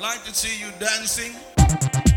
Like to see you dancing.